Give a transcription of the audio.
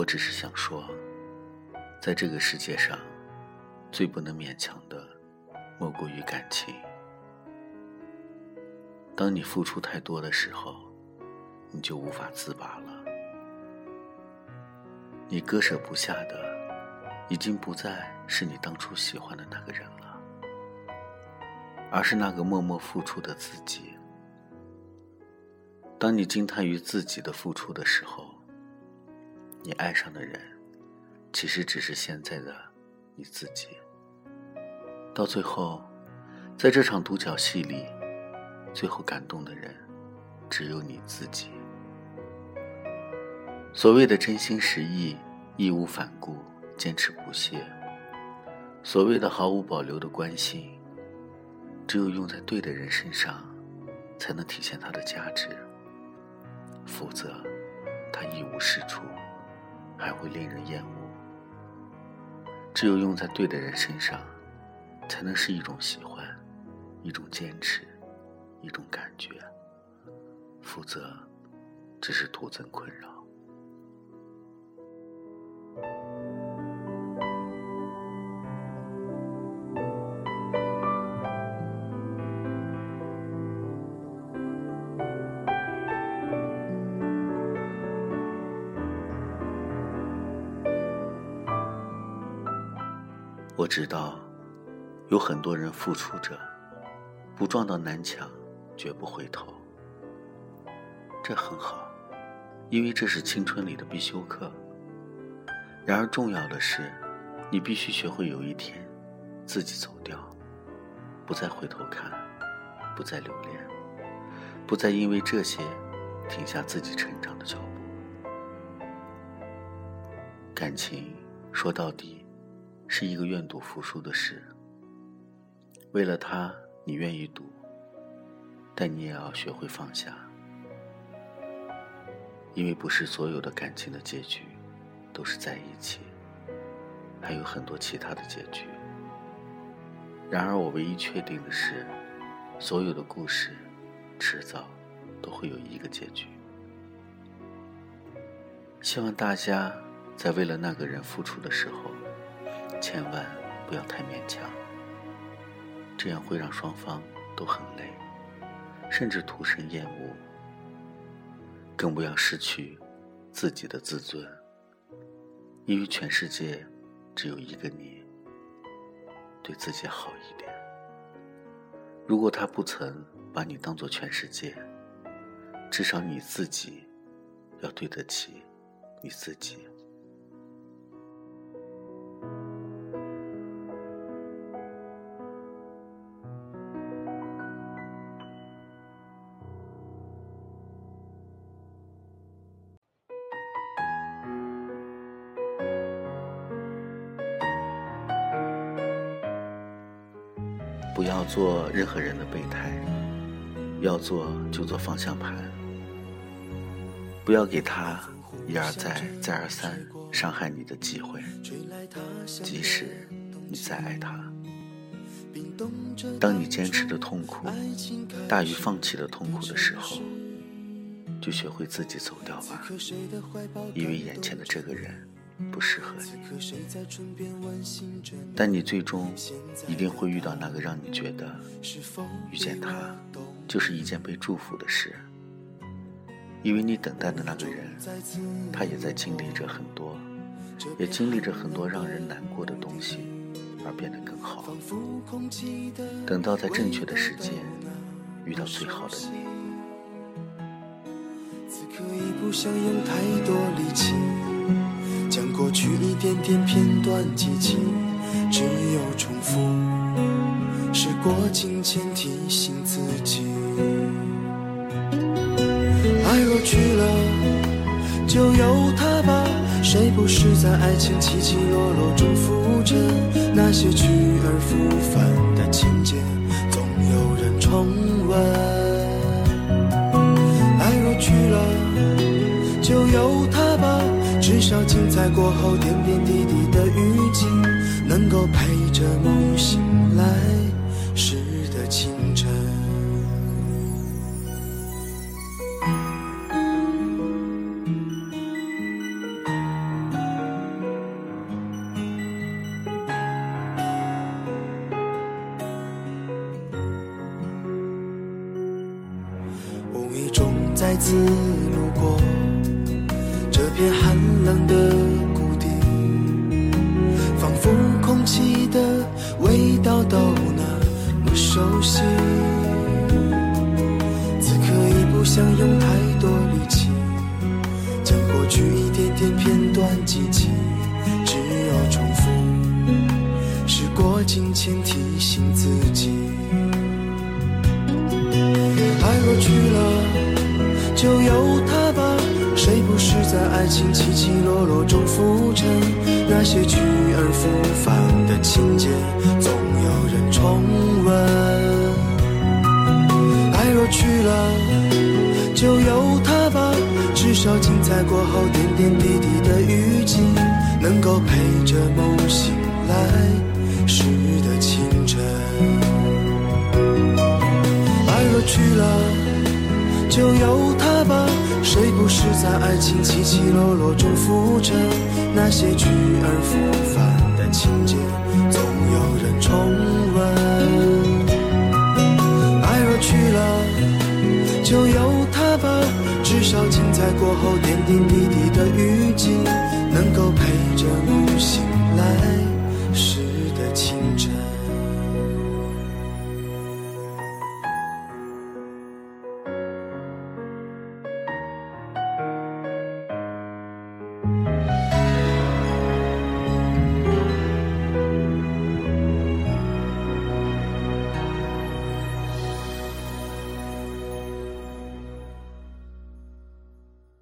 我只是想说，在这个世界上，最不能勉强的，莫过于感情。当你付出太多的时候，你就无法自拔了。你割舍不下的，已经不再是你当初喜欢的那个人了，而是那个默默付出的自己。当你惊叹于自己的付出的时候，你爱上的人，其实只是现在的你自己。到最后，在这场独角戏里，最后感动的人，只有你自己。所谓的真心实意、义无反顾、坚持不懈，所谓的毫无保留的关心，只有用在对的人身上，才能体现它的价值。否则，它一无是处。还会令人厌恶。只有用在对的人身上，才能是一种喜欢，一种坚持，一种感觉。否则，只是徒增困扰。我知道，有很多人付出着，不撞到南墙，绝不回头。这很好，因为这是青春里的必修课。然而，重要的是，你必须学会有一天，自己走掉，不再回头看，不再留恋，不再因为这些，停下自己成长的脚步。感情说到底。是一个愿赌服输的事。为了他，你愿意赌，但你也要学会放下，因为不是所有的感情的结局都是在一起，还有很多其他的结局。然而，我唯一确定的是，所有的故事迟早都会有一个结局。希望大家在为了那个人付出的时候。千万不要太勉强，这样会让双方都很累，甚至徒生厌恶。更不要失去自己的自尊，因为全世界只有一个你。对自己好一点。如果他不曾把你当做全世界，至少你自己要对得起你自己。要做任何人的备胎，要做就做方向盘。不要给他一而再、再而三伤害你的机会，即使你再爱他。当你坚持的痛苦大于放弃的痛苦的时候，就学会自己走掉吧，因为眼前的这个人。不适合你，但你最终一定会遇到那个让你觉得遇见他就是一件被祝福的事，因为你等待的那个人，他也在经历着很多，也经历着很多让人难过的东西，而变得更好。等到在正确的时间遇到最好的你。此刻已不想用太多力气。将过去一点点片段记起，只有重复。时过境迁，提醒自己。爱若去了，就由它吧。谁不是在爱情起起落落中浮沉？那些去而复返的情节，总有人重温。爱若去了，就由它。多少精彩过后点点滴滴的雨季能够陪着梦醒来时的清晨。无意中再次路过。熟悉。此刻已不想用太多力气，将过去一点点片段记起，只有重复。时过境迁，提醒自己。爱过去了，情起起落落中浮沉？那些去而复返的情节，总有人重温。爱若去了，就由它吧。至少精彩过后，点点滴滴的雨季，能够陪着梦醒来时的清晨。爱若去了，就由。是在爱情起起落落中浮沉？那些去而复返的情节，